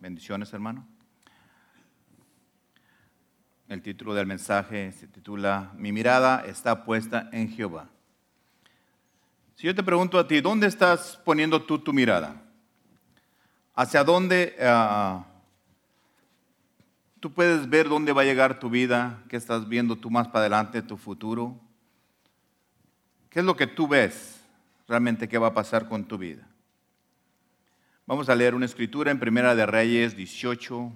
Bendiciones, hermano. El título del mensaje se titula Mi mirada está puesta en Jehová. Si yo te pregunto a ti, ¿dónde estás poniendo tú tu mirada? ¿Hacia dónde ah, tú puedes ver dónde va a llegar tu vida? ¿Qué estás viendo tú más para adelante, tu futuro? ¿Qué es lo que tú ves realmente que va a pasar con tu vida? Vamos a leer una escritura en Primera de Reyes 18,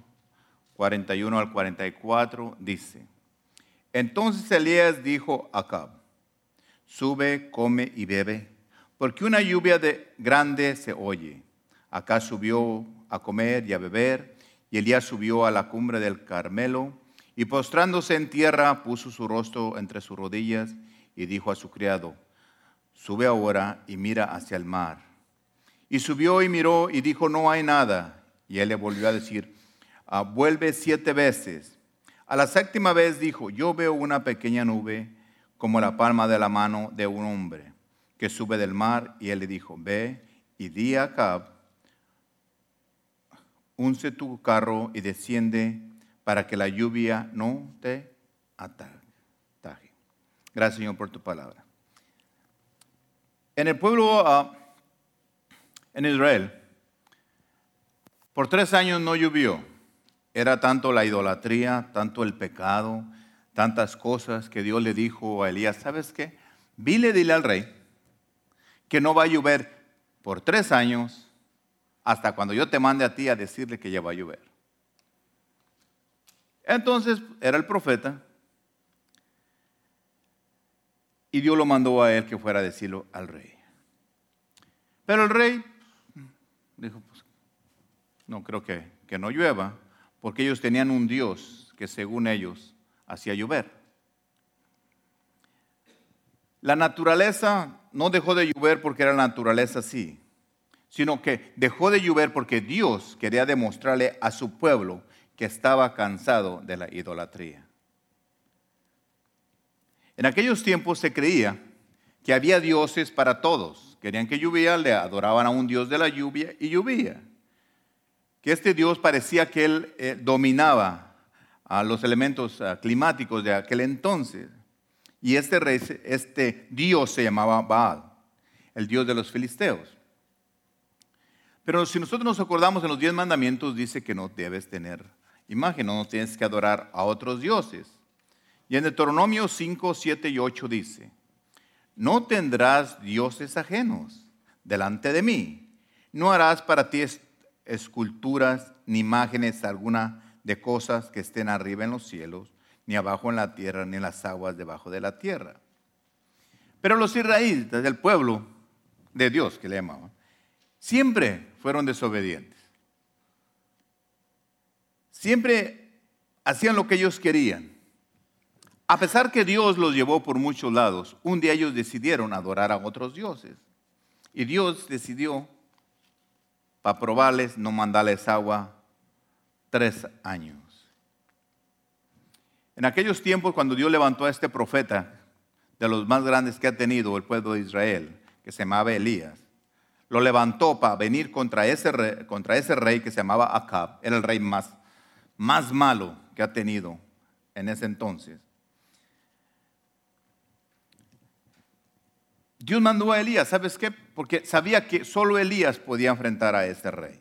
41 al 44. Dice, entonces Elías dijo a Acab, sube, come y bebe, porque una lluvia de grande se oye. Acá subió a comer y a beber, y Elías subió a la cumbre del Carmelo, y postrándose en tierra puso su rostro entre sus rodillas, y dijo a su criado, sube ahora y mira hacia el mar. Y subió y miró y dijo, no hay nada. Y él le volvió a decir, ah, vuelve siete veces. A la séptima vez dijo, yo veo una pequeña nube como la palma de la mano de un hombre que sube del mar. Y él le dijo, ve y di a Acab, unce tu carro y desciende para que la lluvia no te ataje. Gracias Señor por tu palabra. En el pueblo... Uh, en Israel, por tres años no llovió. Era tanto la idolatría, tanto el pecado, tantas cosas que Dios le dijo a Elías, ¿sabes qué? Vile, dile al rey que no va a llover por tres años hasta cuando yo te mande a ti a decirle que ya va a llover. Entonces era el profeta y Dios lo mandó a él que fuera a decirlo al rey. Pero el rey dijo, pues, no creo que, que no llueva, porque ellos tenían un Dios que según ellos hacía llover. La naturaleza no dejó de llover porque era la naturaleza así, sino que dejó de llover porque Dios quería demostrarle a su pueblo que estaba cansado de la idolatría. En aquellos tiempos se creía que había dioses para todos querían que llovía, le adoraban a un Dios de la lluvia y llovía. Que este Dios parecía que él eh, dominaba a los elementos ah, climáticos de aquel entonces. Y este, este Dios se llamaba Baal, el Dios de los filisteos. Pero si nosotros nos acordamos en los diez mandamientos, dice que no debes tener imagen, no tienes que adorar a otros dioses. Y en Deuteronomio 5, 7 y 8 dice, no tendrás dioses ajenos delante de mí. No harás para ti esculturas ni imágenes alguna de cosas que estén arriba en los cielos, ni abajo en la tierra, ni en las aguas debajo de la tierra. Pero los israelitas, del pueblo de Dios que le llamaban, siempre fueron desobedientes. Siempre hacían lo que ellos querían. A pesar que Dios los llevó por muchos lados, un día ellos decidieron adorar a otros dioses. Y Dios decidió, para probarles, no mandarles agua tres años. En aquellos tiempos, cuando Dios levantó a este profeta, de los más grandes que ha tenido el pueblo de Israel, que se llamaba Elías, lo levantó para venir contra ese rey, contra ese rey que se llamaba Acab, era el rey más, más malo que ha tenido en ese entonces. Dios mandó a Elías, ¿sabes qué? Porque sabía que solo Elías podía enfrentar a este rey.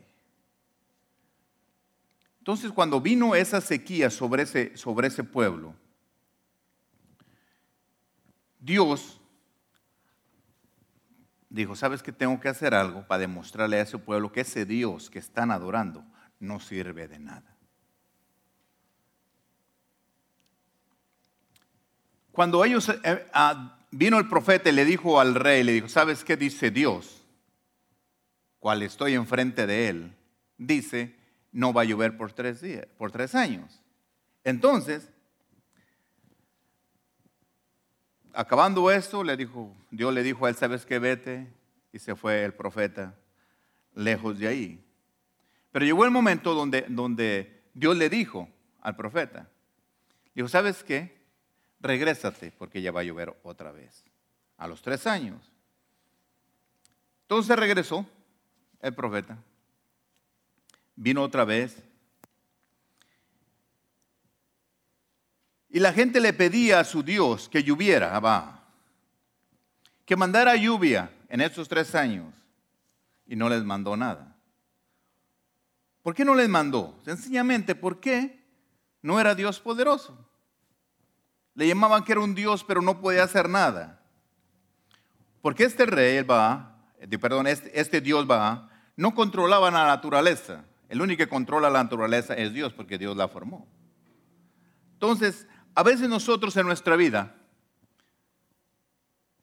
Entonces cuando vino esa sequía sobre ese, sobre ese pueblo, Dios dijo, ¿sabes qué? Tengo que hacer algo para demostrarle a ese pueblo que ese Dios que están adorando no sirve de nada. Cuando ellos eh, vino el profeta y le dijo al rey, le dijo, ¿sabes qué dice Dios? Cual estoy enfrente de él, dice, no va a llover por tres días, por tres años. Entonces, acabando esto, le dijo, Dios le dijo a él, ¿sabes qué? Vete. Y se fue el profeta lejos de ahí. Pero llegó el momento donde, donde Dios le dijo al profeta, dijo, ¿sabes qué? Regrésate porque ya va a llover otra vez. A los tres años. Entonces regresó el profeta. vino otra vez. Y la gente le pedía a su Dios que lloviera, que mandara lluvia en estos tres años. Y no les mandó nada. ¿Por qué no les mandó? Sencillamente porque no era Dios poderoso. Le llamaban que era un Dios, pero no podía hacer nada. Porque este rey, va, perdón, este, este Dios va, no controlaba la naturaleza. El único que controla la naturaleza es Dios, porque Dios la formó. Entonces, a veces nosotros en nuestra vida,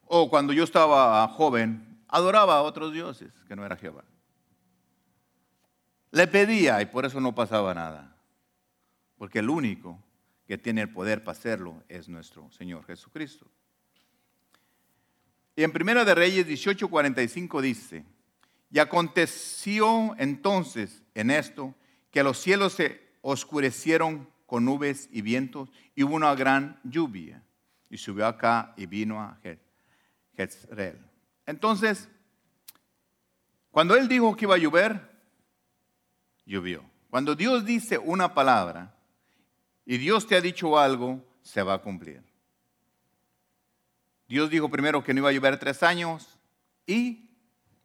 o cuando yo estaba joven, adoraba a otros dioses que no era Jehová. Le pedía y por eso no pasaba nada. Porque el único que tiene el poder para hacerlo es nuestro Señor Jesucristo. Y en Primera de Reyes 18:45 dice, y aconteció entonces en esto que los cielos se oscurecieron con nubes y vientos y hubo una gran lluvia. Y subió acá y vino a Jezreel. Entonces, cuando él dijo que iba a llover, llovió. Cuando Dios dice una palabra y Dios te ha dicho algo, se va a cumplir. Dios dijo primero que no iba a llover tres años y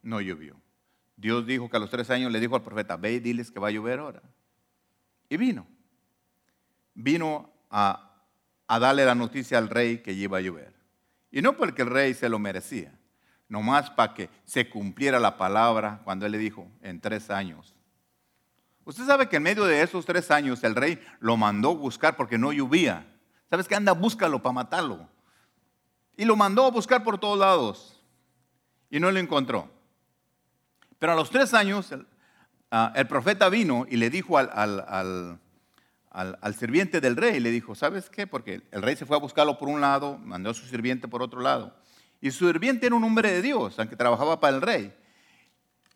no llovió. Dios dijo que a los tres años le dijo al profeta, ve y diles que va a llover ahora. Y vino vino a, darle la noticia al rey que iba a llover. Y no porque el rey se lo merecía, nomás para que se cumpliera la palabra cuando él le dijo, en tres años. Usted sabe que en medio de esos tres años el rey lo mandó buscar porque no llovía. ¿Sabes qué? Anda, búscalo para matarlo. Y lo mandó a buscar por todos lados. Y no lo encontró. Pero a los tres años el, ah, profeta vino y le dijo al, al, sirviente del rey. Le dijo, ¿sabes qué? Porque el rey se fue a buscarlo por un lado, mandó a su sirviente por otro lado. Y su sirviente era un hombre de Dios, aunque trabajaba para el rey.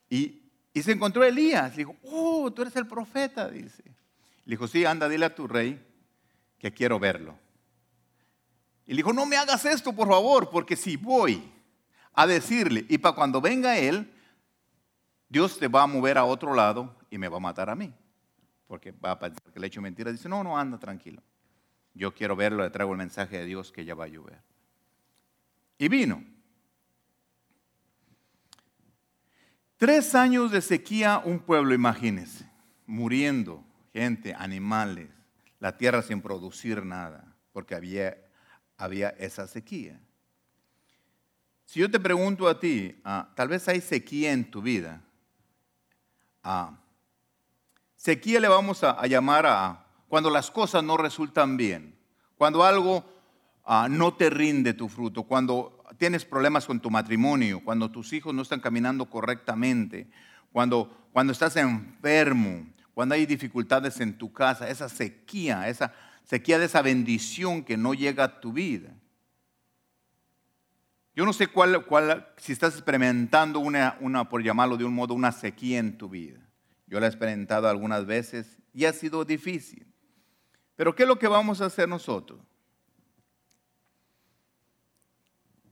Y, se encontró Elías. Le dijo, oh, tú eres el profeta, dice. Le dijo, sí, anda, dile a tu rey que quiero verlo. Y le dijo, no me hagas esto, por favor, porque si voy a decirle, y para cuando venga él, Dios te va a mover a otro lado y me va a matar a mí porque va a pensar que le he hecho mentira. Dice, no, no, anda tranquilo. Yo quiero verlo, le traigo el mensaje de Dios que ya va a llover. Y vino. Tres años de sequía, un pueblo, imagínense, muriendo, gente, animales, la tierra sin producir nada, porque había, había esa sequía. Si yo te pregunto a ti, ah, tal vez hay sequía en tu vida, ah, Sequía le vamos a, llamar a cuando las cosas no resultan bien, cuando algo ah, no te rinde tu fruto, cuando tienes problemas con tu matrimonio, cuando tus hijos no están caminando correctamente, cuando, cuando estás enfermo, cuando hay dificultades en tu casa, esa sequía, esa sequía de esa bendición que no llega a tu vida. Yo no sé cuál, cuál si estás experimentando una, una, por llamarlo de un modo, una sequía en tu vida. Yo la he experimentado algunas veces y ha sido difícil. Pero ¿qué es lo que vamos a hacer nosotros?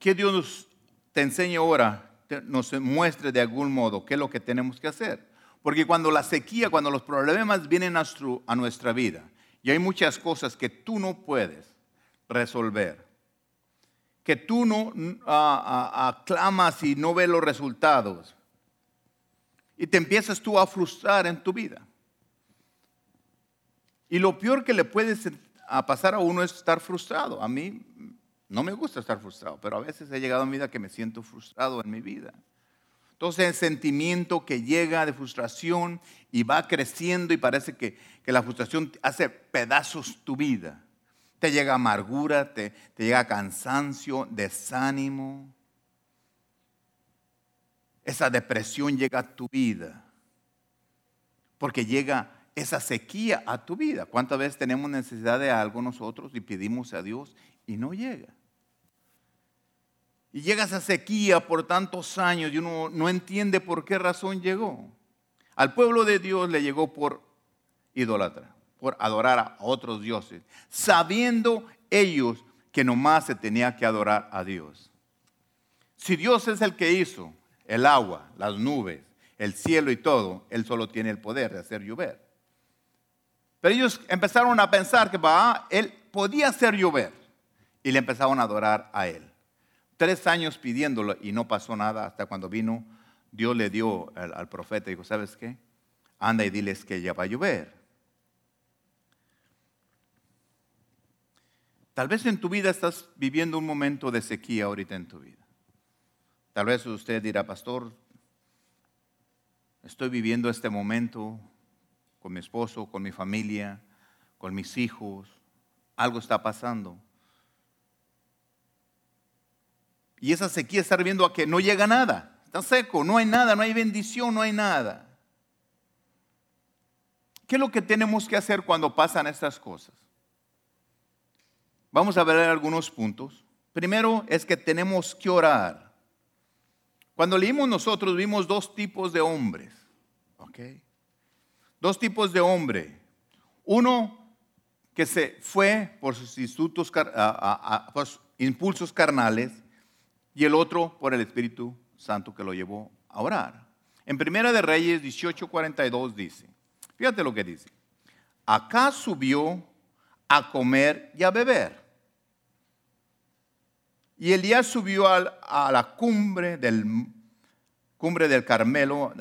Que Dios te enseñe ahora, nos muestre de algún modo qué es lo que tenemos que hacer. Porque cuando la sequía, cuando los problemas vienen a, nuestra vida, y hay muchas cosas que tú no puedes resolver, que tú no aclamas y no ves los resultados, y te empiezas tú a frustrar en tu vida. Y lo peor que le puede pasar a uno es estar frustrado. A mí no me gusta estar frustrado, pero a veces he llegado a mi vida que me siento frustrado en mi vida. Entonces el sentimiento que llega de frustración y va creciendo y parece que, la frustración hace pedazos tu vida. Te llega amargura, te, te llega cansancio, desánimo, esa depresión llega a tu vida. Porque llega esa sequía a tu vida. ¿Cuántas veces tenemos necesidad de algo nosotros y pedimos a Dios y no llega? Y llega esa sequía por tantos años y uno no entiende por qué razón llegó. Al pueblo de Dios le llegó por idolatra, por adorar a otros dioses, sabiendo ellos que nomás se tenía que adorar a Dios. Si Dios es el que hizo el agua, las nubes, el cielo y todo, Él solo tiene el poder de hacer llover. Pero ellos empezaron a pensar que Él podía hacer llover y le empezaron a adorar a Él. Tres años pidiéndolo y no pasó nada hasta cuando vino, Dios le dio al, al profeta y dijo, ¿sabes qué? Anda y diles que ya va a llover. Tal vez en tu vida estás viviendo un momento de sequía ahorita en tu vida. Tal vez usted dirá, pastor, estoy viviendo este momento con mi esposo, con mi familia, con mis hijos. Algo está pasando. Y esa sequía está viendo a que no llega nada. Está seco, no hay nada, no hay bendición, no hay nada. ¿Qué es lo que tenemos que hacer cuando pasan estas cosas? Vamos a ver algunos puntos. Primero es que tenemos que orar. Cuando leímos nosotros vimos dos tipos de hombres. Dos tipos de hombre. Uno que se fue por sus, impulsos carnales y el otro por el Espíritu Santo que lo llevó a orar. En Primera de Reyes 18:42 dice, fíjate lo que dice, acá subió a comer y a beber y Elías subió a la cumbre del, cumbre del Carmelo,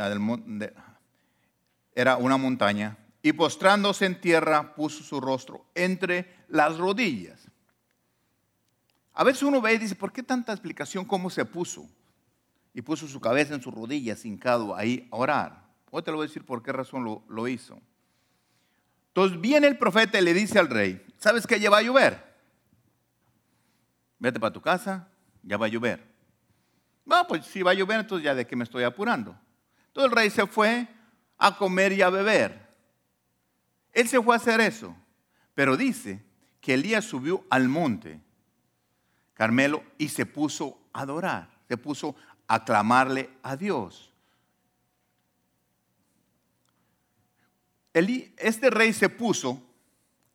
era una montaña, y postrándose en tierra puso su rostro entre las rodillas. A veces uno ve y dice, ¿por qué tanta explicación cómo se puso? Y puso su cabeza en sus rodillas, hincado ahí a orar. Hoy te lo voy a decir por qué razón lo, hizo. Entonces viene el profeta y le dice al rey, ¿sabes que ya va a llover? vete para tu casa, ya va a llover. No, pues si va a llover, entonces ya de qué me estoy apurando. Entonces el rey se fue a comer y a beber. Él se fue a hacer eso. Pero dice que Elías subió al monte Carmelo y se puso a adorar, se puso a clamarle a Dios. Este rey se puso,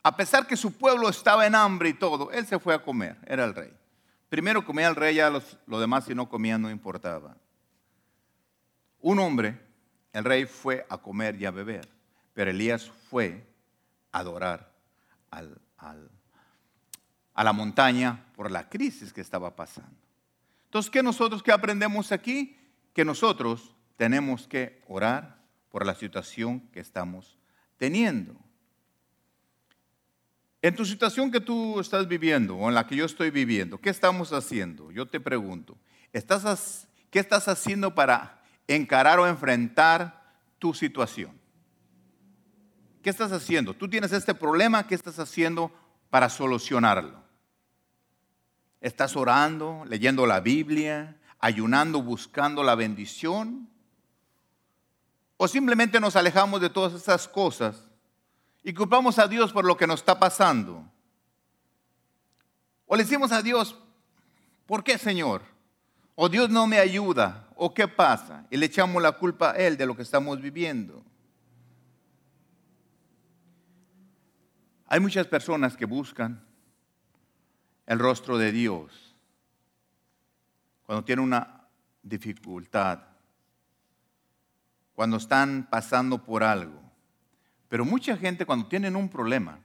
a pesar que su pueblo estaba en hambre y todo, él se fue a comer, era el rey. Primero comía el rey, ya los, lo demás si no comía no importaba. Un hombre, el rey fue a comer y a beber, pero Elías fue a adorar a la montaña por la crisis que estaba pasando. Entonces, ¿qué nosotros qué aprendemos aquí? Que nosotros tenemos que orar por la situación que estamos teniendo. En tu situación que tú estás viviendo o en la que yo estoy viviendo, ¿qué estamos haciendo? Yo te pregunto, ¿estás, ¿qué estás haciendo para encarar o enfrentar tu situación? ¿Qué estás haciendo? Tú tienes este problema, ¿qué estás haciendo para solucionarlo? ¿Estás orando, leyendo la Biblia, ayunando, buscando la bendición? ¿O simplemente nos alejamos de todas esas cosas y culpamos a Dios por lo que nos está pasando. O le decimos a Dios, ¿por qué Señor? O Dios no me ayuda, o qué pasa. Y le echamos la culpa a Él de lo que estamos viviendo. Hay muchas personas que buscan el rostro de Dios cuando tienen una dificultad, cuando están pasando por algo. Pero mucha gente cuando tienen un problema,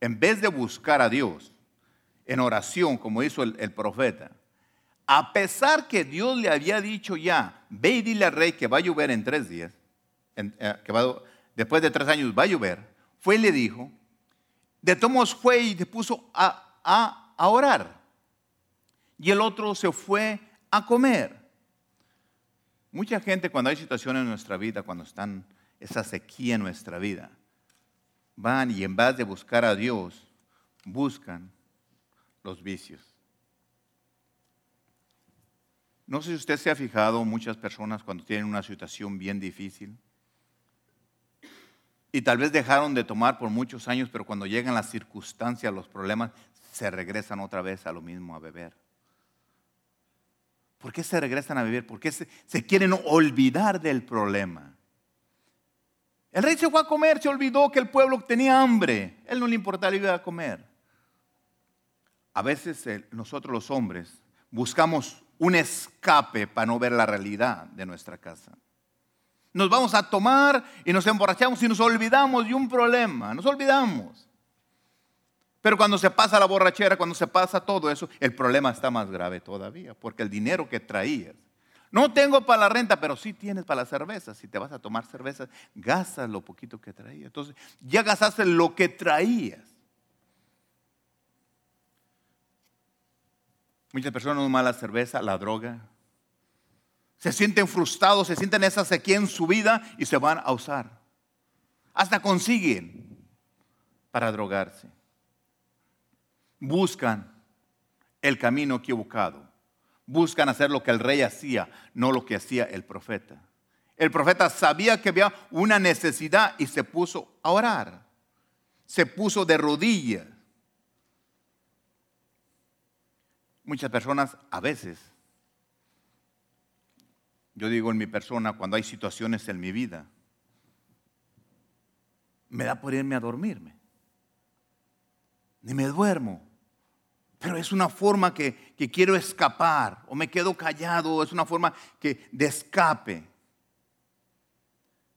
en vez de buscar a Dios en oración, como hizo el, profeta, a pesar que Dios le había dicho ya, ve y dile al rey que va a llover en tres días, eh, que después de tres años va a llover, fue y le dijo, de tomos fue y se puso a orar. Y el otro se fue a comer. Mucha gente cuando hay situaciones en nuestra vida, cuando están esa sequía en nuestra vida. Van y en vez de buscar a Dios, buscan los vicios. No sé si usted se ha fijado, muchas personas cuando tienen una situación bien difícil y tal vez dejaron de tomar por muchos años, pero cuando llegan las circunstancias, los problemas, se regresan otra vez a lo mismo, a beber. ¿Por qué se regresan a beber? Porque se, se quieren olvidar del problema. El rey se fue a comer, se olvidó que el pueblo tenía hambre. Él no le importaba ir a comer. A veces eh, nosotros los hombres buscamos un escape para no ver la realidad de nuestra casa. Nos vamos a tomar y nos emborrachamos y nos olvidamos de un problema, nos olvidamos. Pero cuando se pasa la borrachera, cuando se pasa todo eso, el problema está más grave todavía, porque el dinero que traías, no tengo para la renta, pero sí tienes para la cerveza. Si te vas a tomar cerveza, gastas lo poquito que traías. Entonces, ya gastaste lo que traías. Muchas personas no toman la cerveza, la droga, se sienten frustrados, se sienten esa sequía en su vida y se van a usar. Hasta consiguen para drogarse. Buscan el camino equivocado. Buscan hacer lo que el rey hacía, no lo que hacía el profeta. El profeta sabía que había una necesidad y se puso a orar. Se puso de rodillas. Muchas personas a veces yo digo en mi persona, cuando hay situaciones en mi vida, me da por irme a dormirme. Ni me duermo. Pero es una forma que, quiero escapar o me quedo callado, es una forma que, de escape.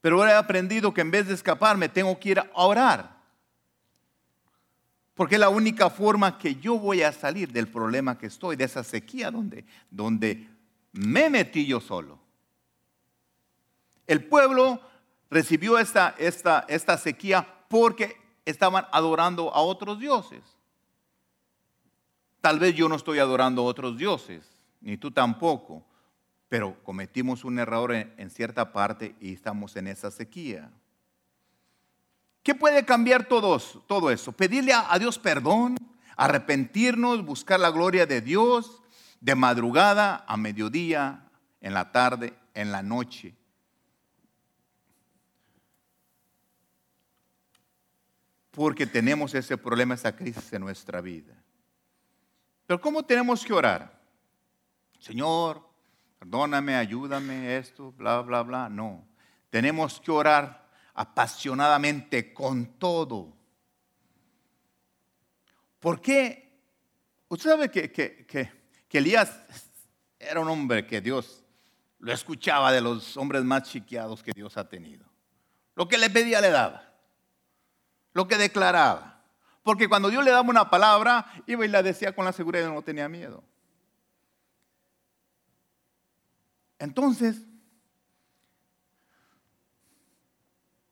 Pero ahora he aprendido que en vez de escapar me tengo que ir a orar. Porque es la única forma que yo voy a salir del problema que estoy, de esa sequía donde, donde me metí yo solo. El pueblo recibió esta, esta, esta sequía porque estaban adorando a otros dioses. Tal vez yo no estoy adorando a otros dioses, ni tú tampoco, pero cometimos un error en, cierta parte y estamos en esa sequía. ¿Qué puede cambiar todo, todo eso? Pedirle a Dios perdón, arrepentirnos, buscar la gloria de Dios de madrugada a mediodía, en la tarde, en la noche. porque tenemos ese problema, esa crisis en nuestra vida. Pero ¿cómo tenemos que orar? Señor, perdóname, ayúdame, esto, bla, bla, bla. No, tenemos que orar apasionadamente con todo. ¿Por qué? Usted sabe que, que, que, Elías era un hombre que Dios lo escuchaba de los hombres más chiqueados que Dios ha tenido. Lo que le pedía le daba lo que declaraba. Porque cuando Dios le daba una palabra, iba y la decía con la seguridad no tenía miedo. Entonces,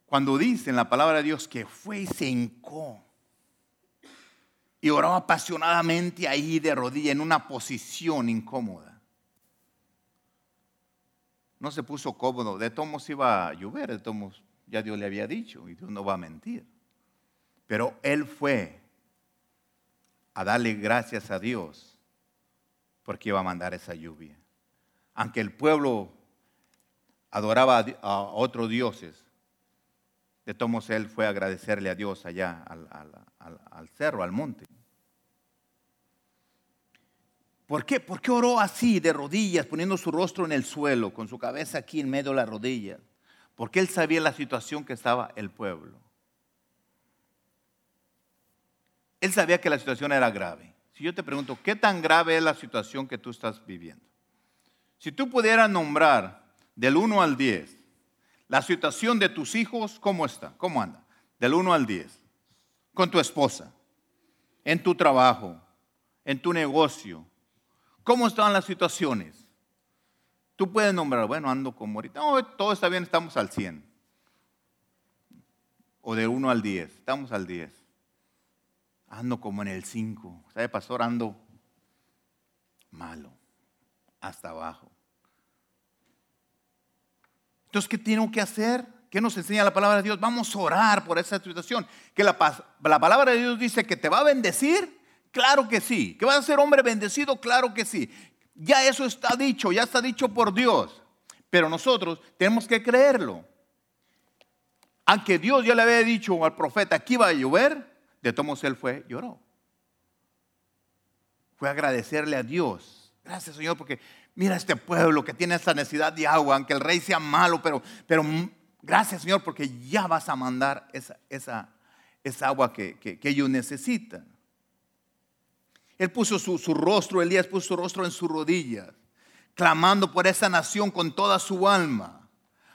cuando dice en la palabra de Dios que fue y se hincó y oraba apasionadamente ahí de rodilla en una posición incómoda. No se puso cómodo, de todos iba a llover, de todos ya Dios le había dicho y Dios no va a mentir. Pero él fue a darle gracias a Dios porque iba a mandar esa lluvia. Aunque el pueblo adoraba a otros dioses, de todos él fue a agradecerle a Dios allá al, cerro, al monte. ¿Por qué? ¿Por qué oró así, de rodillas, poniendo su rostro en el suelo, con su cabeza aquí en medio de las rodillas? Porque él sabía la situación que estaba el pueblo. Él sabía que la situación era grave. Si yo te pregunto, ¿qué tan grave es la situación que tú estás viviendo? Si tú pudieras nombrar del 1 al 10 la situación de tus hijos, ¿cómo está? ¿Cómo anda? Del 1 al 10. Con tu esposa, en tu trabajo, en tu negocio. ¿Cómo están las situaciones? Tú puedes nombrar, bueno, ando como ahorita, no, todo está bien, estamos al 100. O de 1 al 10, estamos al 10 ando como en el 5. ¿Sabe, pastor? Ando malo, hasta abajo. Entonces, ¿qué tengo que hacer? ¿Qué nos enseña la palabra de Dios? Vamos a orar por esa situación. Que la, la palabra de Dios dice que te va a bendecir. Claro que sí. ¿Que vas a ser hombre bendecido? Claro que sí. Ya eso está dicho, ya está dicho por Dios. Pero nosotros tenemos que creerlo. Aunque Dios ya le había dicho al profeta que iba a llover, de Tomos él fue, lloró. Fue agradecerle a Dios. Gracias Señor, porque mira este pueblo que tiene esta necesidad de agua, aunque el rey sea malo, pero, pero gracias Señor, porque ya vas a mandar esa, esa, esa agua que, que, ellos necesitan. Él puso su, su, rostro, Elías puso su rostro en sus rodillas, clamando por esa nación con toda su alma,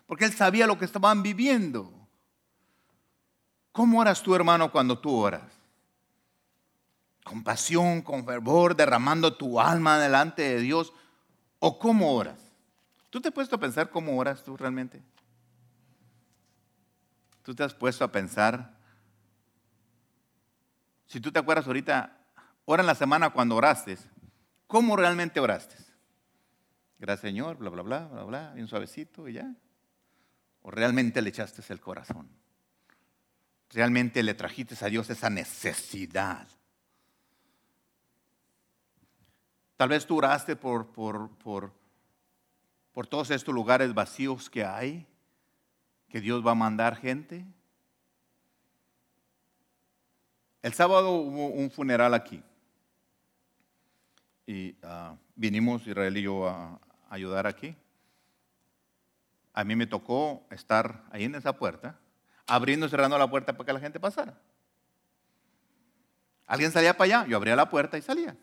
porque él sabía lo que estaban viviendo. ¿Cómo oras tú, hermano, cuando tú oras? ¿Con pasión, con fervor, derramando tu alma delante de Dios? ¿O cómo oras? ¿Tú te has puesto a pensar cómo oras tú realmente? ¿Tú te has puesto a pensar? Si tú te acuerdas ahorita, ora en la semana cuando oraste, ¿cómo realmente oraste? Gracias Señor, bla, bla, bla, bla, bla, bien suavecito y ya. ¿O realmente le echaste el corazón? ¿Realmente le trajiste a Dios esa necesidad? Tal vez tú oraste por, por, por, por todos estos lugares vacíos que hay, que Dios va a mandar gente. El sábado hubo un funeral aquí. Y uh, vinimos Israel y yo a, ayudar aquí. A mí me tocó estar ahí en esa puerta, abriendo y cerrando la puerta para que la gente pasara. Alguien salía para allá, yo abría la puerta y salía.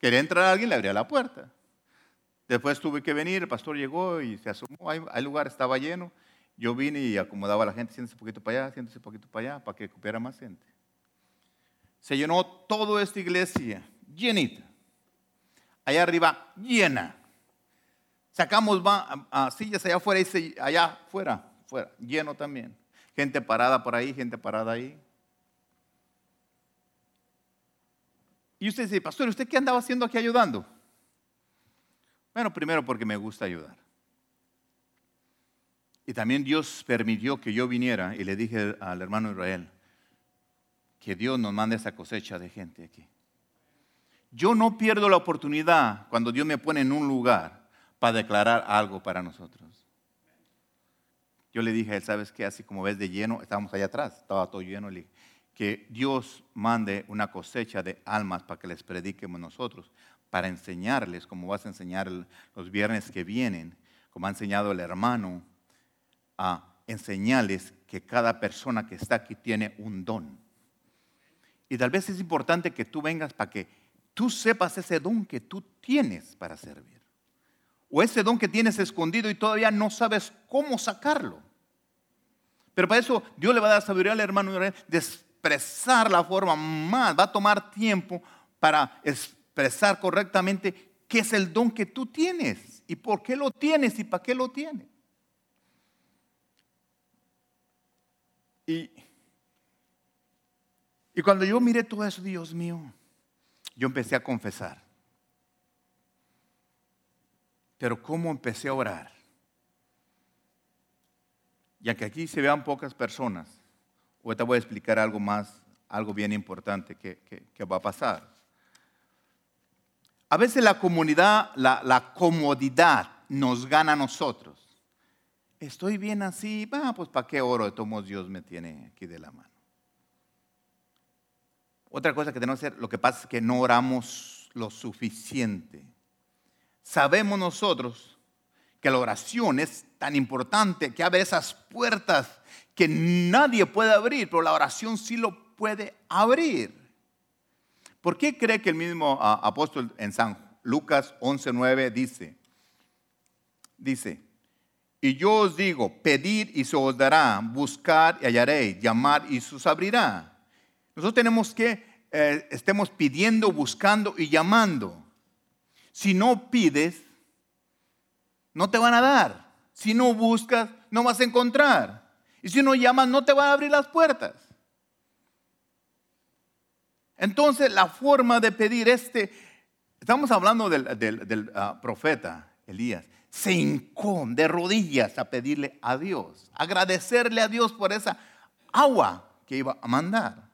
Quería entrar alguien, le abría la puerta. Después tuve que venir, el pastor llegó y se asomó, el lugar estaba lleno. Yo vine y acomodaba a la gente, siéntese un poquito para allá, siéntese un poquito para allá, para que cupiera más gente. Se llenó toda esta iglesia, llenita. Allá arriba, llena. Sacamos a, sillas allá afuera y allá afuera, fuera, lleno también. Gente parada por ahí, gente parada ahí. Y usted dice, pastor, ¿usted qué andaba haciendo aquí ayudando? Bueno, primero porque me gusta ayudar. Y también Dios permitió que yo viniera y le dije al hermano Israel que Dios nos mande esa cosecha de gente aquí. Yo no pierdo la oportunidad cuando Dios me pone en un lugar para declarar algo para nosotros. Yo le dije a él, ¿sabes qué? Así como ves de lleno, estábamos allá atrás, estaba todo lleno, le dije, que Dios mande una cosecha de almas para que les prediquemos nosotros, para enseñarles, como vas a enseñar los viernes que vienen, como ha enseñado el hermano, a enseñarles que cada persona que está aquí tiene un don. Y tal vez es importante que tú vengas para que tú sepas ese don que tú tienes para servir o ese don que tienes escondido y todavía no sabes cómo sacarlo. Pero para eso Dios le va a dar sabiduría al hermano de expresar la forma más, va a tomar tiempo para expresar correctamente qué es el don que tú tienes y por qué lo tienes y para qué lo tienes. Y, y cuando yo miré todo eso, Dios mío, yo empecé a confesar. Pero ¿cómo empecé a orar? Ya que aquí se vean pocas personas, ahorita voy a explicar algo más, algo bien importante que, va a pasar. A veces la comunidad, la, comodidad nos gana a nosotros. Estoy bien así, va, pues ¿para qué oro? De Dios me tiene aquí de la mano. Otra cosa que tenemos que hacer, lo que pasa es que no oramos lo suficiente sabemos nosotros que la oración es tan importante que abre esas puertas que nadie puede abrir, pero la oración sí lo puede abrir. ¿Por qué cree que el mismo ah, apóstol en San Lucas 11:9 dice, dice, y yo os digo, pedir y se os dará, buscar y hallaréis, llamar y se os abrirá. Nosotros tenemos que eh, estemos pidiendo, buscando y llamando. Si no pides, no te van a dar. Si no buscas, no vas a encontrar. Y si no llamas, no te van a abrir las puertas. Entonces, la forma de pedir este, estamos hablando del, ah, profeta Elías, se hincó de rodillas a pedirle a Dios, agradecerle a Dios por esa agua que iba a mandar.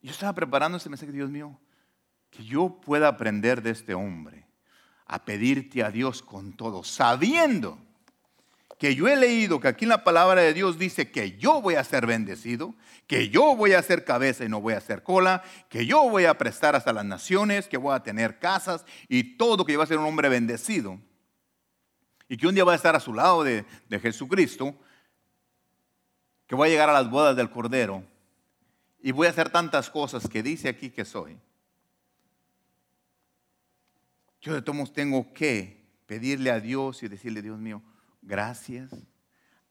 Yo estaba preparando ese mensaje, Dios mío, que yo pueda aprender de este hombre a pedirte a Dios con todo, sabiendo que yo he leído que aquí en la palabra de Dios dice que yo voy a ser bendecido, que yo voy a ser cabeza y no voy a ser cola, que yo voy a prestar hasta las naciones, que voy a tener casas y todo, que yo voy a ser un hombre bendecido. Y que un día voy a estar a su lado de, de Jesucristo, que voy a llegar a las bodas del Cordero y voy a hacer tantas cosas que dice aquí que soy. Yo de todos tengo que pedirle a Dios y decirle, Dios mío, gracias,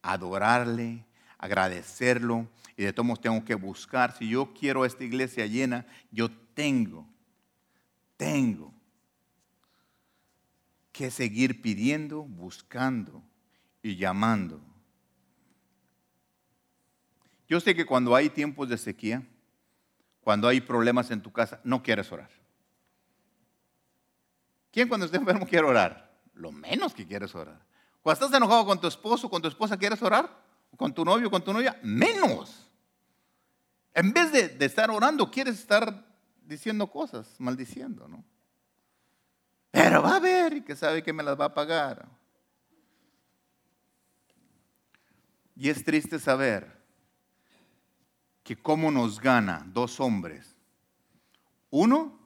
adorarle, agradecerlo y de todos tengo que buscar. Si yo quiero esta iglesia llena, yo tengo, tengo que seguir pidiendo, buscando y llamando. Yo sé que cuando hay tiempos de sequía, cuando hay problemas en tu casa, no quieres orar. ¿Quién cuando esté enfermo quiere orar? Lo menos que quieres orar. Cuando estás enojado con tu esposo, con tu esposa, ¿quieres orar? ¿Con tu novio, con tu novia? Menos. En vez de, estar orando, quieres estar diciendo cosas, maldiciendo, ¿no? Pero va a ver y que sabe que me las va a pagar. Y es triste saber que cómo nos gana dos hombres. Uno,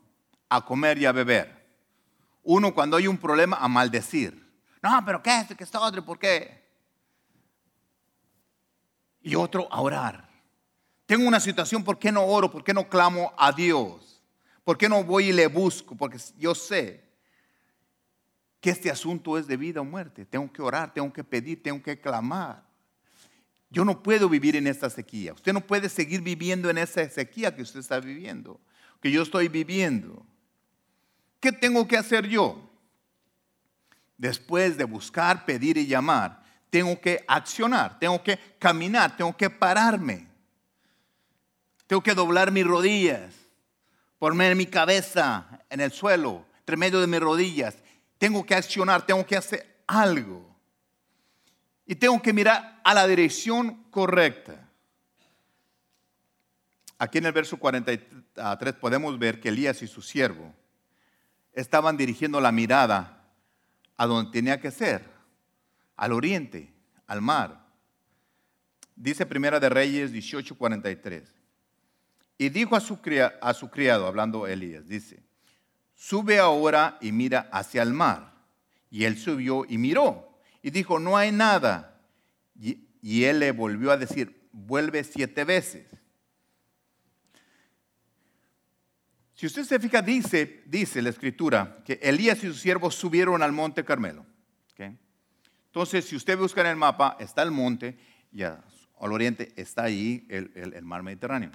a comer y a beber. Uno, cuando hay un problema, a maldecir. No, pero ¿qué es? ¿Qué está otro? ¿Por qué? Y otro, a orar. Tengo una situación, ¿por qué no oro? ¿Por qué no clamo a Dios? ¿Por qué no voy y le busco? Porque yo sé que este asunto es de vida o muerte. Tengo que orar, tengo que pedir, tengo que clamar. Yo no puedo vivir en esta sequía. Usted no puede seguir viviendo en esa sequía que usted está viviendo, que yo estoy viviendo. ¿Qué tengo que hacer yo? después de buscar, pedir y llamar, tengo que accionar, tengo que caminar, tengo que pararme. Tengo que doblar mis rodillas, poner mi cabeza en el suelo, entre medio de mis rodillas. Tengo que accionar, tengo que hacer algo. Y tengo que mirar a la dirección correcta. Aquí en el verso 43 podemos ver que Elías y su siervo estaban dirigiendo la mirada a donde tenía que ser, al oriente, al mar. Dice Primera de Reyes 18:43. Y dijo a su, criado, hablando Elías, dice, sube ahora y mira hacia el mar. Y él subió y miró y dijo, no hay nada. Y él le volvió a decir, vuelve siete veces. Si usted se fija, dice, dice la escritura que Elías y sus siervos subieron al monte Carmelo. Entonces, si usted busca en el mapa, está el monte y al oriente está ahí el, mar Mediterráneo.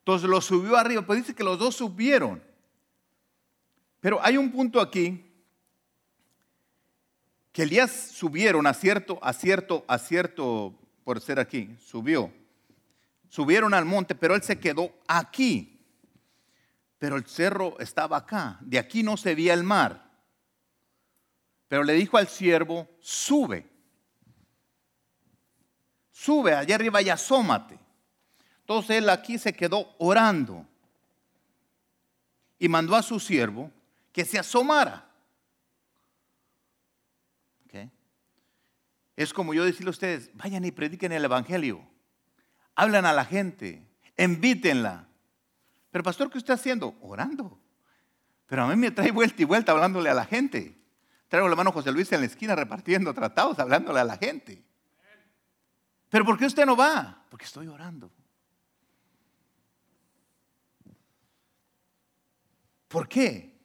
Entonces lo subió arriba, pues dice que los dos subieron. Pero hay un punto aquí que Elías subieron a cierto, a cierto, a cierto, por ser aquí, subió. Subieron al monte, pero él se quedó aquí pero el cerro estaba acá, de aquí no se veía el mar. Pero le dijo al siervo, sube, sube allá arriba y asómate. Entonces él aquí se quedó orando y mandó a su siervo que se asomara. Es como yo decirle a ustedes, vayan y prediquen el Evangelio, hablan a la gente, invítenla. Pero pastor, ¿qué está haciendo? Orando. Pero a mí me trae vuelta y vuelta hablándole a la gente. Traigo la mano José Luis en la esquina repartiendo tratados, hablándole a la gente. Pero ¿por qué usted no va? Porque estoy orando. ¿Por qué?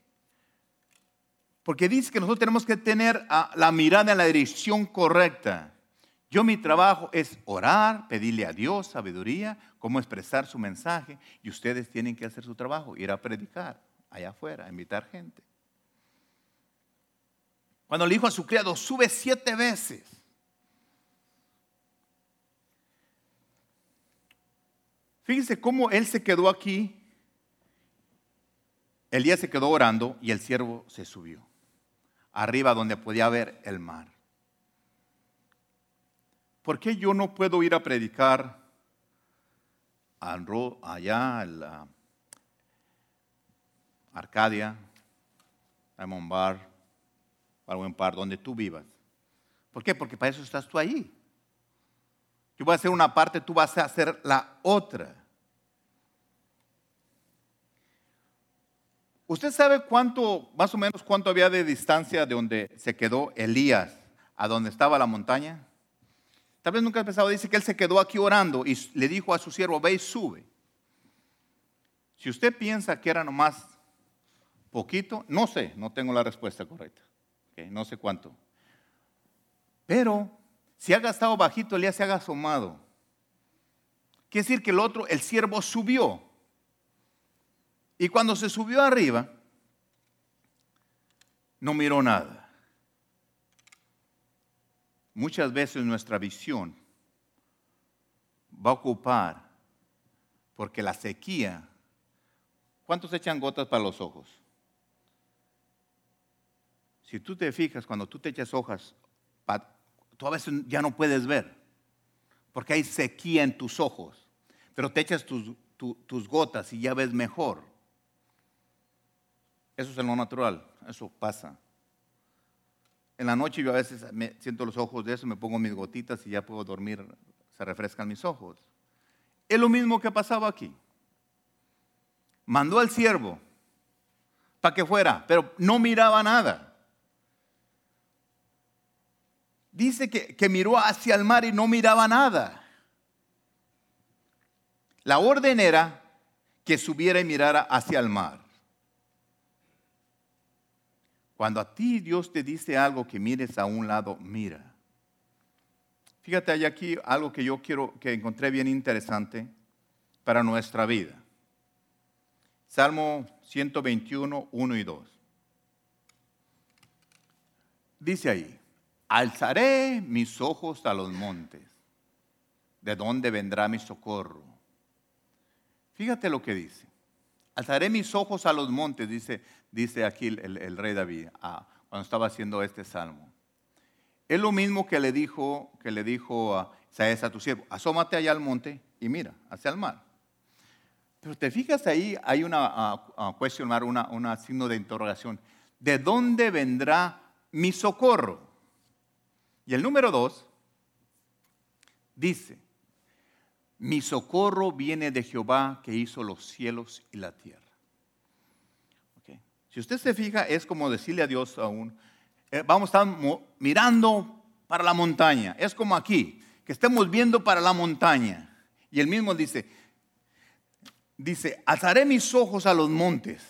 Porque dice que nosotros tenemos que tener la mirada en la dirección correcta. Yo mi trabajo es orar, pedirle a Dios sabiduría, cómo expresar su mensaje y ustedes tienen que hacer su trabajo, ir a predicar allá afuera, invitar gente. Cuando le dijo a su criado, sube siete veces. Fíjense cómo él se quedó aquí. El día se quedó orando y el siervo se subió. Arriba donde podía ver el mar. ¿Por qué yo no puedo ir a predicar allá la Arcadia, Diamond Bar, buen Par, donde tú vivas? ¿Por qué? Porque para eso estás tú ahí. Yo voy a hacer una parte, tú vas a hacer la otra. ¿Usted sabe cuánto, más o menos cuánto había de distancia de donde se quedó Elías a donde estaba la montaña? Tal vez nunca he pensado, dice que él se quedó aquí orando y le dijo a su siervo, ve y sube. Si usted piensa que era nomás poquito, no sé, no tengo la respuesta correcta. no sé cuánto. Pero si haga estado bajito, Elías se haga asomado. Quiere decir que el otro, el siervo subió. Y cuando se subió arriba, no miró nada. Muchas veces nuestra visión va a ocupar porque la sequía, ¿cuántos echan gotas para los ojos? Si tú te fijas, cuando tú te echas hojas, tú a veces ya no puedes ver, porque hay sequía en tus ojos, pero te echas tus, tus gotas y ya ves mejor. Eso es en lo natural, eso pasa. En la noche yo a veces me siento los ojos de eso, me pongo mis gotitas y ya puedo dormir, se refrescan mis ojos. Es lo mismo que pasaba aquí. Mandó al siervo para que fuera, pero no miraba nada. dice que, miró hacia el mar y no miraba nada. La orden era que subiera y mirara hacia el mar. Cuando a ti Dios te dice algo que mires a un lado, mira. Fíjate, hay aquí algo que yo quiero, que encontré bien interesante para nuestra vida. Salmo 121, 1 y 2. Dice ahí, Alzaré mis ojos a los montes. ¿De dónde vendrá mi socorro? Fíjate lo que dice. Alzaré mis ojos a los montes, dice, dice aquí el, rey David cuando estaba haciendo este salmo. Es lo mismo que le dijo, que le dijo a a tu siervo, asómate allá al monte y mira hacia el mar. Pero te fijas ahí, hay una uh, question una, una signo de interrogación. ¿De dónde vendrá mi socorro? Y el número dos dice, mi socorro viene de Jehová que hizo los cielos y la tierra. Si usted se fija, es como decirle a Dios aún, eh, vamos a estar mirando para la montaña. Es como aquí, que estemos viendo para la montaña. Y el mismo dice, dice, alzaré mis ojos a los montes.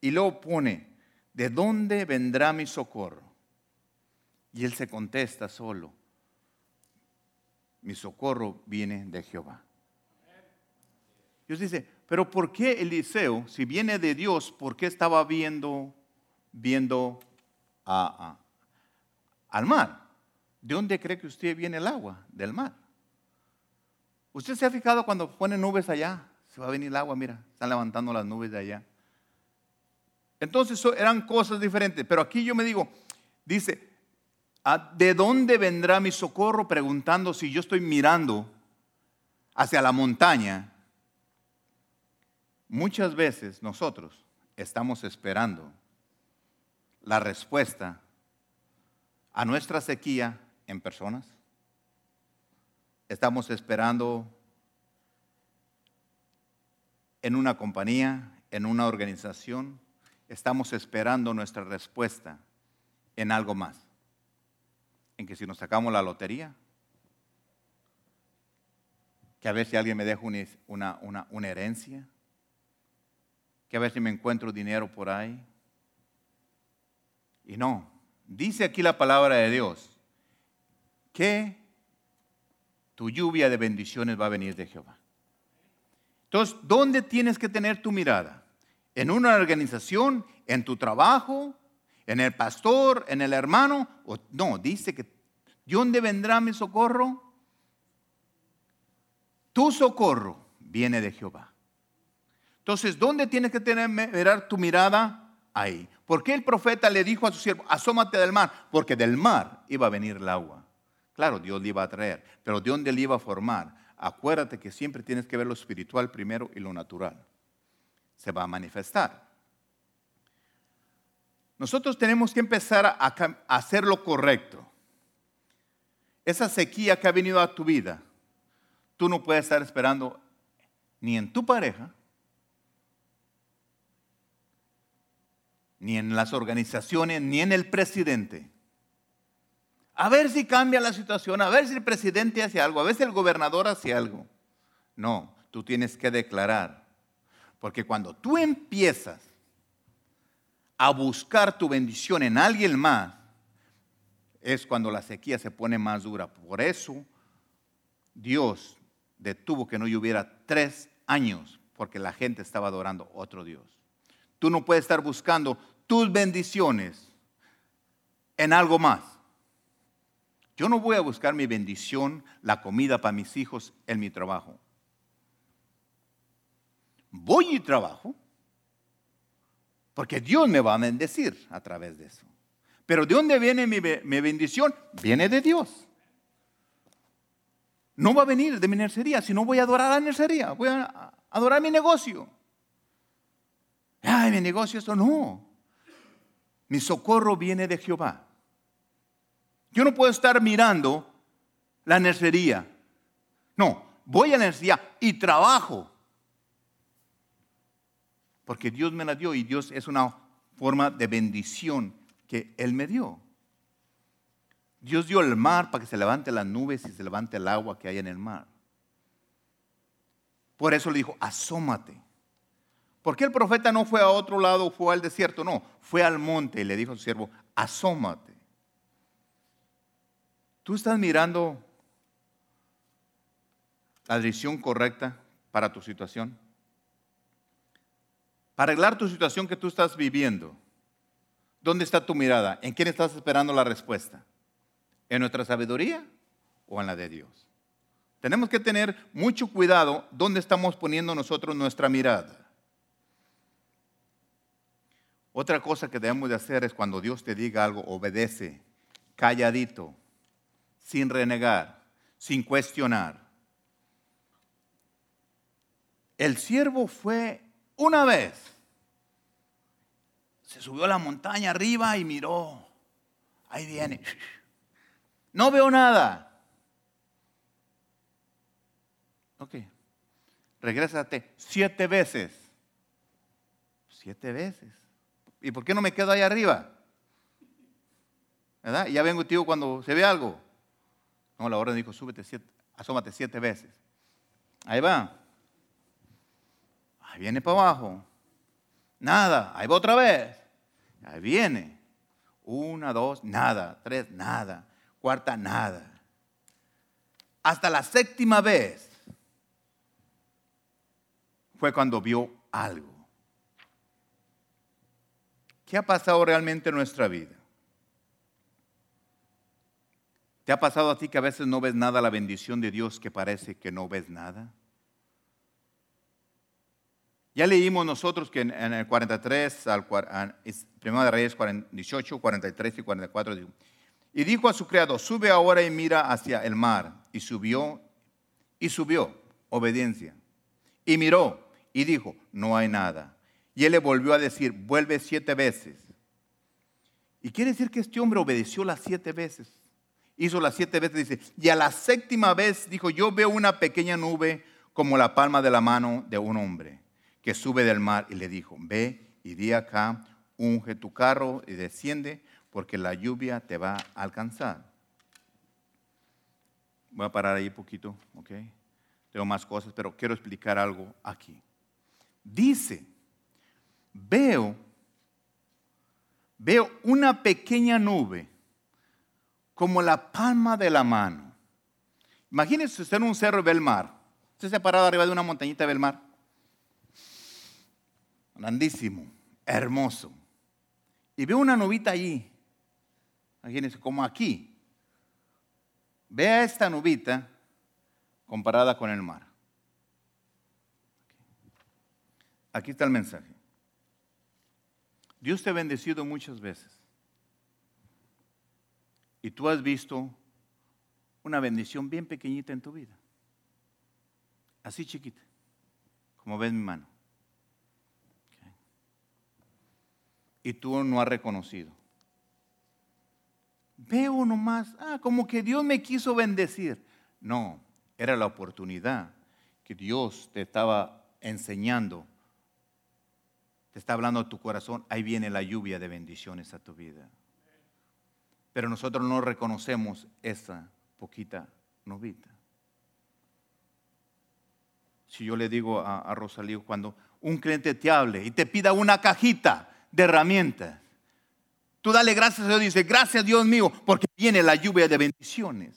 Y luego pone, ¿de dónde vendrá mi socorro? Y él se contesta solo, mi socorro viene de Jehová. Dios dice, pero ¿por qué Eliseo, si viene de Dios, por qué estaba viendo, viendo al mar? ¿De dónde cree que usted viene el agua? Del mar. ¿Usted se ha fijado cuando pone nubes allá? Se va a venir el agua, mira, están levantando las nubes de allá. Entonces eran cosas diferentes, pero aquí yo me digo, dice, ¿De dónde vendrá mi socorro? Preguntando si yo estoy mirando hacia la montaña. Muchas veces nosotros estamos esperando la respuesta a nuestra sequía en personas. Estamos esperando en una compañía, en una organización. Estamos esperando nuestra respuesta en algo más en que si nos sacamos la lotería, que a ver si alguien me deja una, una, herencia, que a ver si me encuentro dinero por ahí. Y no, dice aquí la palabra de Dios, que tu lluvia de bendiciones va a venir de Jehová. Entonces, ¿dónde tienes que tener tu mirada? ¿En una organización? ¿En tu trabajo? en el pastor, en el hermano. no, dice que ¿de dónde vendrá mi socorro? Tu socorro viene de Jehová. Entonces, ¿dónde tienes que tener tu mirada? Ahí. ¿Por qué el profeta le dijo a su siervo, asómate del mar? Porque del mar iba a venir el agua. Claro, Dios le iba a traer, pero ¿de dónde le iba a formar? Acuérdate que siempre tienes que ver lo espiritual primero y lo natural. Se va a manifestar. Nosotros tenemos que empezar a, hacer lo correcto. Esa sequía que ha venido a tu vida, tú no puedes estar esperando ni en tu pareja, ni en las organizaciones, ni en el presidente. A ver si cambia la situación, a ver si el presidente hace algo, a ver si el gobernador hace algo. No, tú tienes que declarar. Porque cuando tú empiezas a buscar tu bendición en alguien más, es cuando la sequía se pone más dura. Por eso Dios detuvo que no lloviera tres años, porque la gente estaba adorando otro Dios. Tú no puedes estar buscando tus bendiciones en algo más. Yo no voy a buscar mi bendición, la comida para mis hijos en mi trabajo. Voy y trabajo porque Dios me va a bendecir a través de eso. Pero ¿de dónde viene mi, bendición? Viene de Dios. No va a venir de mi nercería, sino voy a adorar la nercería, voy a adorar mi negocio. Mi negocio, esto no. Mi socorro viene de Jehová. Yo no puedo estar mirando la nercería. No, voy a la nercería y trabajo. Porque Dios me la dio y Dios es una forma de bendición que Él me dio. Dios dio el mar para que se levante las nubes y se levante el agua que hay en el mar. Por eso le dijo, asómate. ¿Por qué el profeta no fue a otro lado, fue al desierto? No, fue al monte y le dijo a su siervo, asómate. Tú estás mirando la dirección correcta para tu situación. Para arreglar tu situación que tú estás viviendo, ¿dónde está tu mirada? ¿En quién estás esperando la respuesta? ¿En nuestra sabiduría o en la de Dios? Tenemos que tener mucho cuidado dónde estamos poniendo nosotros nuestra mirada. Otra cosa que debemos de hacer es cuando Dios te diga algo, obedece, calladito, sin renegar, sin cuestionar. El siervo fue una vez. Se subió a la montaña arriba y miró. Ahí viene. No veo nada. Ok. Regrésate siete veces. Siete veces. ¿Y por qué no me quedo ahí arriba? ¿Verdad? Y ya vengo tío cuando se ve algo. No, la orden dijo, súbete siete, asómate siete veces. Ahí va. Ahí viene para abajo. Nada. Ahí va otra vez. Ahí viene. Una, dos, nada. Tres, nada. Cuarta, nada. Hasta la séptima vez fue cuando vio algo. ¿Qué ha pasado realmente en nuestra vida? ¿Te ha pasado a ti que a veces no ves nada la bendición de Dios que parece que no ves nada? Ya leímos nosotros que en, el 43, al, Primero de Reyes 18, 43 y 44, y dijo a su criado, sube ahora y mira hacia el mar. Y subió, y subió, obediencia. Y miró, y dijo, no hay nada. Y él le volvió a decir, vuelve siete veces. Y quiere decir que este hombre obedeció las siete veces hizo las siete veces, dice, y a la séptima vez dijo, yo veo una pequeña nube como la palma de la mano de un hombre que sube del mar y le dijo, ve y di acá, unge tu carro y desciende porque la lluvia te va a alcanzar. Voy a parar ahí un poquito, ¿ok? Tengo más cosas, pero quiero explicar algo aquí. Dice, veo, veo una pequeña nube como la palma de la mano. Imagínense usted en un cerro y ve el mar. Usted se ha parado arriba de una montañita y ve el mar. Grandísimo, hermoso. Y ve una nubita allí. Imagínense, como aquí. Vea esta nubita comparada con el mar. Aquí está el mensaje. Dios te ha bendecido muchas veces. Y tú has visto una bendición bien pequeñita en tu vida. Así chiquita, como ves mi mano. Y tú no has reconocido. Veo nomás, ah, como que Dios me quiso bendecir. No, era la oportunidad que Dios te estaba enseñando. Está hablando a tu corazón. Ahí viene la lluvia de bendiciones a tu vida pero nosotros no reconocemos esa poquita novita. Si yo le digo a, a Rosalío, cuando un cliente te hable y te pida una cajita de herramientas, Tú dale gracias a Dios, dice, gracias Dios mío, porque viene la lluvia de bendiciones.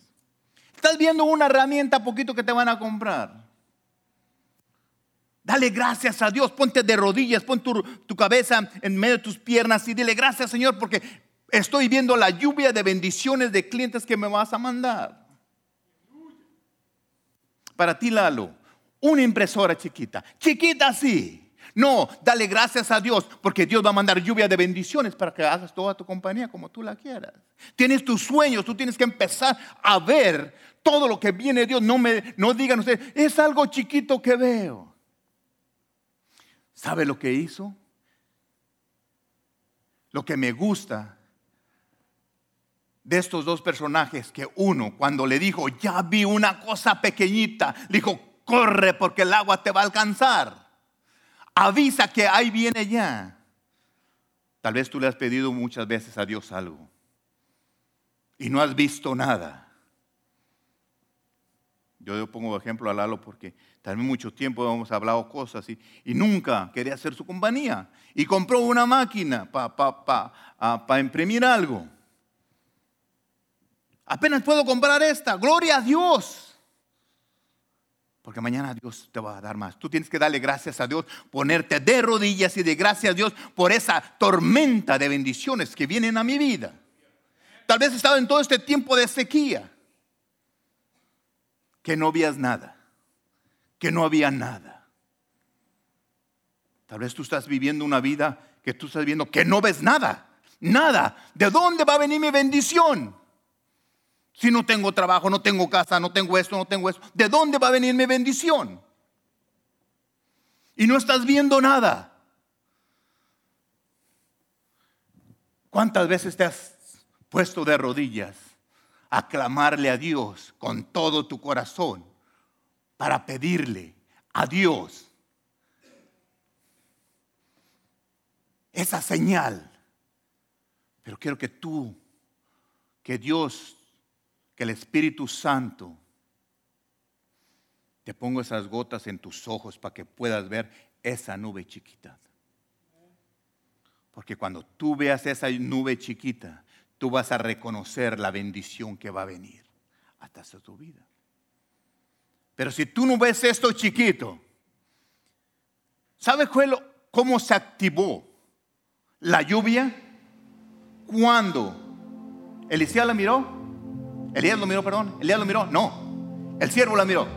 Estás viendo una herramienta poquito que te van a comprar. Dale gracias a Dios, ponte de rodillas, pon tu, cabeza en medio de tus piernas y dile gracias Señor porque estoy viendo la lluvia de bendiciones de clientes que me vas a mandar. Para ti, Lalo, una impresora chiquita, chiquita así. No, dale gracias a Dios porque Dios va a mandar lluvia de bendiciones para que hagas toda tu compañía como tú la quieras. Tienes tus sueños, tú tienes que empezar a ver todo lo que viene de Dios. No me no digan ustedes, es algo chiquito que veo. ¿Sabe lo que hizo? Lo que me gusta de estos dos personajes que uno cuando le dijo, ya vi una cosa pequeñita, le dijo, corre porque el agua te va a alcanzar avisa que ahí viene ya. Tal vez tú le has pedido muchas veces a Dios algo y no has visto nada. Yo pongo ejemplo a Lalo porque también mucho tiempo hemos hablado cosas y, nunca quería hacer su compañía. Y compró una máquina para pa, pa, imprimir algo. Apenas puedo comprar esta. Gloria a Dios. Porque mañana Dios te va a dar más. Tú tienes que darle gracias a Dios, ponerte de rodillas y de gracias a Dios por esa tormenta de bendiciones que vienen a mi vida. Tal vez he estado en todo este tiempo de sequía, que no veías nada, que no había nada. Tal vez tú estás viviendo una vida que tú estás viendo que no ves nada, nada. ¿De dónde va a venir mi bendición? Si no tengo trabajo, no tengo casa, no tengo esto, no tengo esto, ¿de dónde va a venir mi bendición? Y no estás viendo nada. ¿Cuántas veces te has puesto de rodillas a clamarle a Dios con todo tu corazón para pedirle a Dios esa señal? Pero quiero que tú, que Dios que el Espíritu Santo te ponga esas gotas en tus ojos para que puedas ver esa nube chiquita. Porque cuando tú veas esa nube chiquita, tú vas a reconocer la bendición que va a venir hasta tu vida. Pero si tú no ves esto chiquito, ¿sabes cómo se activó la lluvia? Cuando Eliseo la miró, Elías lo miró, perdón. Elías lo miró. No. El siervo la miró.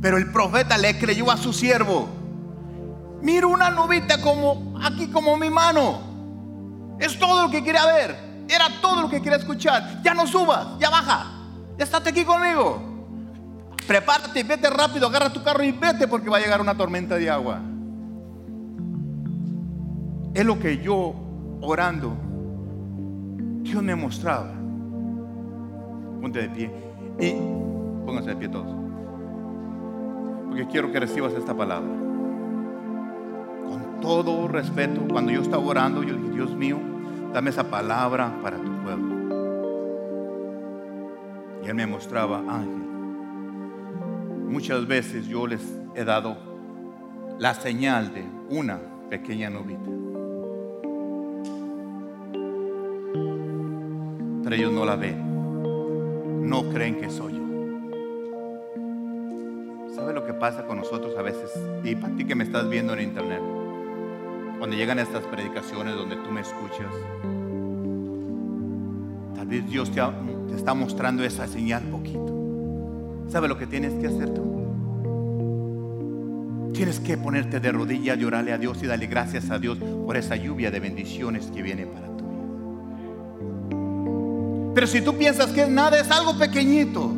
Pero el profeta le creyó a su siervo. Mira una nubita como aquí como mi mano. Es todo lo que quería ver. Era todo lo que quería escuchar. Ya no subas, ya baja. Ya estate aquí conmigo. Prepárate, vete rápido, agarra tu carro y vete porque va a llegar una tormenta de agua. Es lo que yo orando, Dios me mostraba. Ponte de pie y pónganse de pie todos. Porque quiero que recibas esta palabra. Con todo respeto, cuando yo estaba orando, yo dije, Dios mío, dame esa palabra para tu pueblo. Y él me mostraba, ángel, muchas veces yo les he dado la señal de una pequeña novita. Pero ellos no la ven no creen que soy yo. ¿Sabe lo que pasa con nosotros a veces? Y para ti que me estás viendo en internet, cuando llegan estas predicaciones donde tú me escuchas, tal vez Dios te está mostrando esa señal poquito. ¿Sabe lo que tienes que hacer tú? Tienes que ponerte de rodillas y orarle a Dios y darle gracias a Dios por esa lluvia de bendiciones que viene para ti. Pero si tú piensas que nada, es algo pequeñito.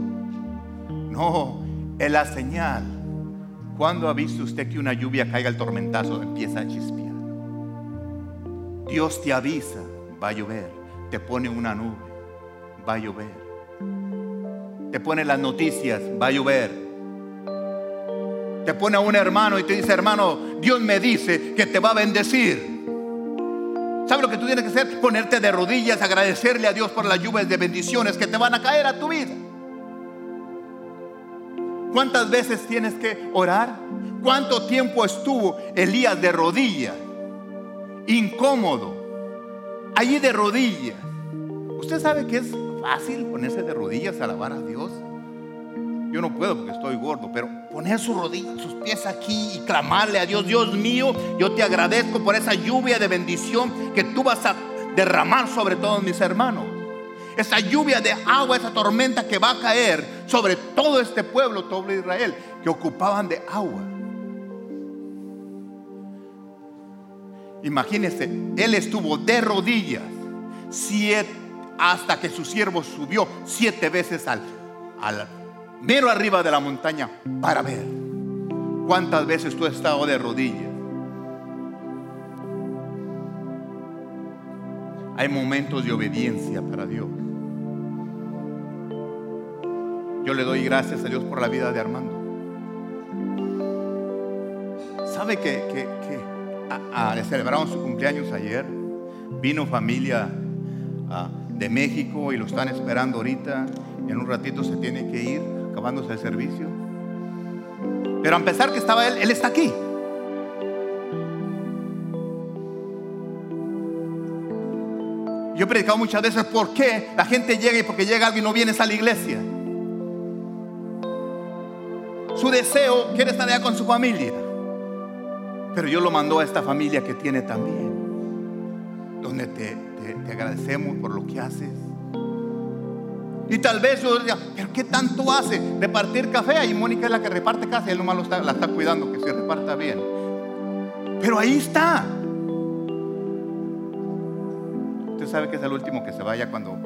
No, es la señal. ¿Cuándo ha visto usted que una lluvia caiga el tormentazo, empieza a chispear? Dios te avisa, va a llover. Te pone una nube, va a llover. Te pone las noticias, va a llover. Te pone a un hermano y te dice, hermano, Dios me dice que te va a bendecir. ¿Sabes lo que tú tienes que hacer? Ponerte de rodillas, agradecerle a Dios por las lluvias de bendiciones que te van a caer a tu vida. ¿Cuántas veces tienes que orar? ¿Cuánto tiempo estuvo Elías de rodillas, incómodo, allí de rodillas. ¿Usted sabe que es fácil ponerse de rodillas a alabar a Dios? Yo no puedo porque estoy gordo, pero poner sus rodillas, sus pies aquí y clamarle a Dios, Dios mío, yo te agradezco por esa lluvia de bendición que tú vas a derramar sobre todos mis hermanos. Esa lluvia de agua, esa tormenta que va a caer sobre todo este pueblo, todo Israel, que ocupaban de agua. Imagínense, él estuvo de rodillas siete, hasta que su siervo subió siete veces al, al mero arriba de la montaña para ver cuántas veces tú has estado de rodillas. Hay momentos de obediencia para Dios. Yo le doy gracias a Dios por la vida de Armando. ¿Sabe que, que, que celebraron su cumpleaños ayer? Vino familia de México y lo están esperando ahorita. En un ratito se tiene que ir, acabándose el servicio. Pero a pesar que estaba él, él está aquí. Yo he predicado muchas veces por qué la gente llega y porque llega alguien no viene a la iglesia. Su deseo quiere estar allá con su familia. Pero yo lo mandó a esta familia que tiene también. Donde te, te, agradecemos por lo que haces. Y tal vez yo diga, pero ¿qué tanto hace? Repartir café. Y Mónica es la que reparte café. Él nomás está, la está cuidando, que se reparta bien. Pero ahí está sabe que es el último que se vaya cuando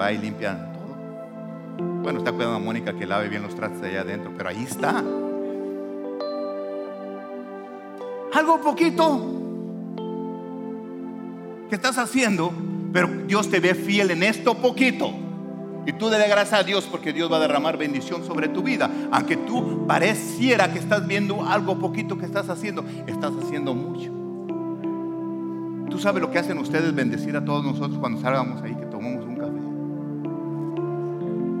va y limpia todo. Bueno, está cuidando a Mónica que lave bien los trastes allá adentro, pero ahí está. Algo poquito que estás haciendo, pero Dios te ve fiel en esto poquito. Y tú dale gracias a Dios porque Dios va a derramar bendición sobre tu vida. Aunque tú pareciera que estás viendo algo poquito que estás haciendo, estás haciendo mucho. Tú sabes lo que hacen ustedes bendecir a todos nosotros cuando salgamos ahí que tomamos un café.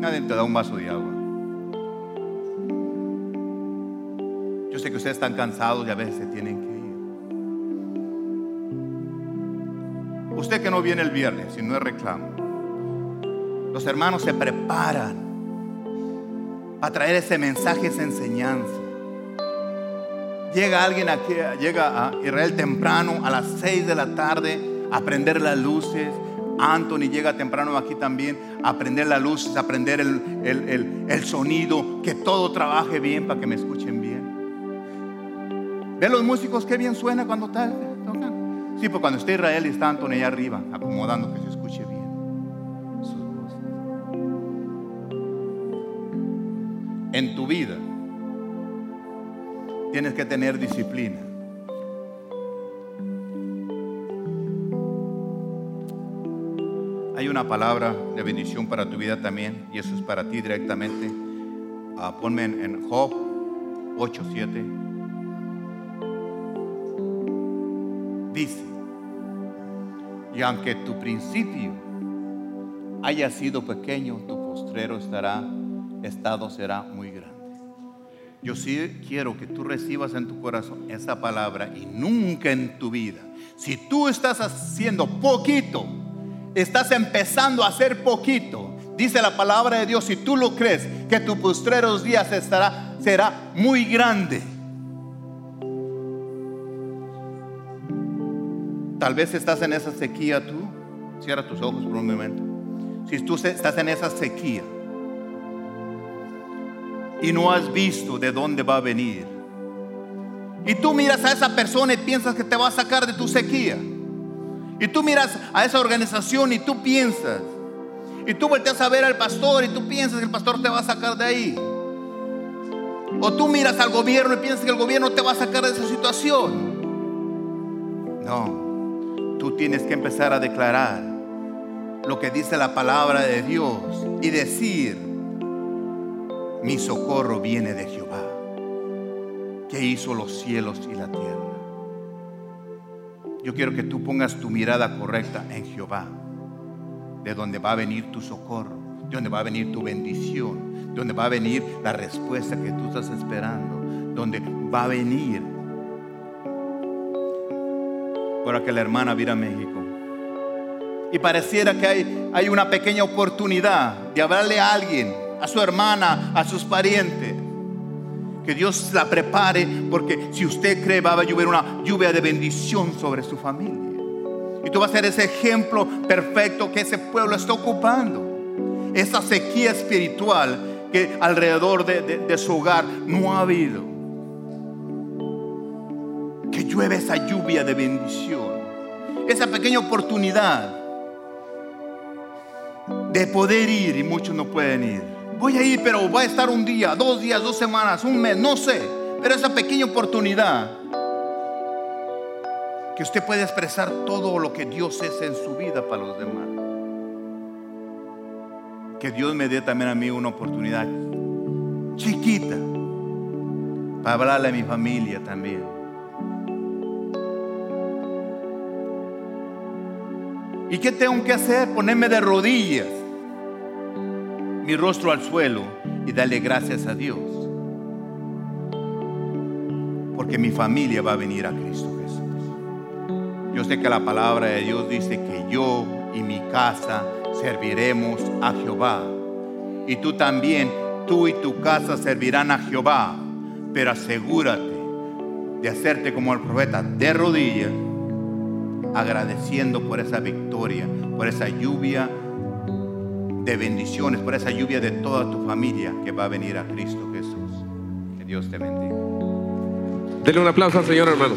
Nadie te da un vaso de agua. Yo sé que ustedes están cansados y a veces tienen que Usted que no viene el viernes, si no es reclamo. Los hermanos se preparan para traer ese mensaje, esa enseñanza. Llega alguien aquí, llega a Israel temprano a las 6 de la tarde a prender las luces. Anthony llega temprano aquí también a prender las luces, a prender el, sonido, que todo trabaje bien para que me escuchen bien. ¿Ven los músicos qué bien suena cuando tocan? Sí, pues cuando está Israel está Anthony allá arriba, acomodando que se escuche bien sus voces. En tu vida tienes que tener disciplina. Hay una palabra de bendición para tu vida también, y eso es para ti directamente. Ah, ponme en, Job 8:7. Dice: Y aunque tu principio haya sido pequeño, tu postrero estará, estado será muy grande. Yo sí quiero que tú recibas en tu corazón esa palabra y nunca en tu vida. Si tú estás haciendo poquito, estás empezando a hacer poquito, dice la palabra de Dios, si tú lo crees, que tu postreros días estará, será muy grande. Tal vez estás en esa sequía tú. Cierra tus ojos por un momento. Si tú estás en esa sequía, y no has visto de dónde va a venir. Y tú miras a esa persona y piensas que te va a sacar de tu sequía. Y tú miras a esa organización y tú piensas. Y tú volteas a ver al pastor y tú piensas que el pastor te va a sacar de ahí. O tú miras al gobierno y piensas que el gobierno te va a sacar de esa situación. No, tú tienes que empezar a declarar lo que dice la palabra de Dios y decir, mi socorro viene de Jehová, que hizo los cielos y la tierra. Yo quiero que tú pongas tu mirada correcta en Jehová, de donde va a venir tu socorro, de donde va a venir tu bendición, de donde va a venir la respuesta que tú estás esperando, donde va a venir. Para que la hermana viera a México. y pareciera que hay, hay una pequeña oportunidad de hablarle a alguien, a su hermana, a sus parientes, que Dios la prepare, porque si usted cree va a llover una lluvia de bendición sobre su familia. Y tú vas a ser ese ejemplo perfecto que ese pueblo está ocupando. Esa sequía espiritual que alrededor de, de su hogar no ha habido. Que llueve esa lluvia de bendición. Esa pequeña oportunidad de poder ir y muchos no pueden ir. Voy a ir, pero va a estar un día, dos días, dos semanas, un mes, no sé. Pero esa pequeña oportunidad que usted puede expresar todo lo que Dios es en su vida para los demás. Que Dios me dé también a mí una oportunidad chiquita para hablarle a mi familia también. ¿Y qué tengo que hacer? Ponerme de rodillas, mi rostro al suelo y darle gracias a Dios. Porque mi familia va a venir a Cristo Jesús. Yo sé que la palabra de Dios dice que yo y mi casa serviremos a Jehová. Y tú también, tú y tu casa servirán a Jehová. Pero asegúrate de hacerte como el profeta de rodillas, agradeciendo por esa victoria, por esa lluvia de bendiciones, por esa lluvia de toda tu familia que va a venir a Cristo Jesús. Que Dios te bendiga. Denle un aplauso al Señor, hermano.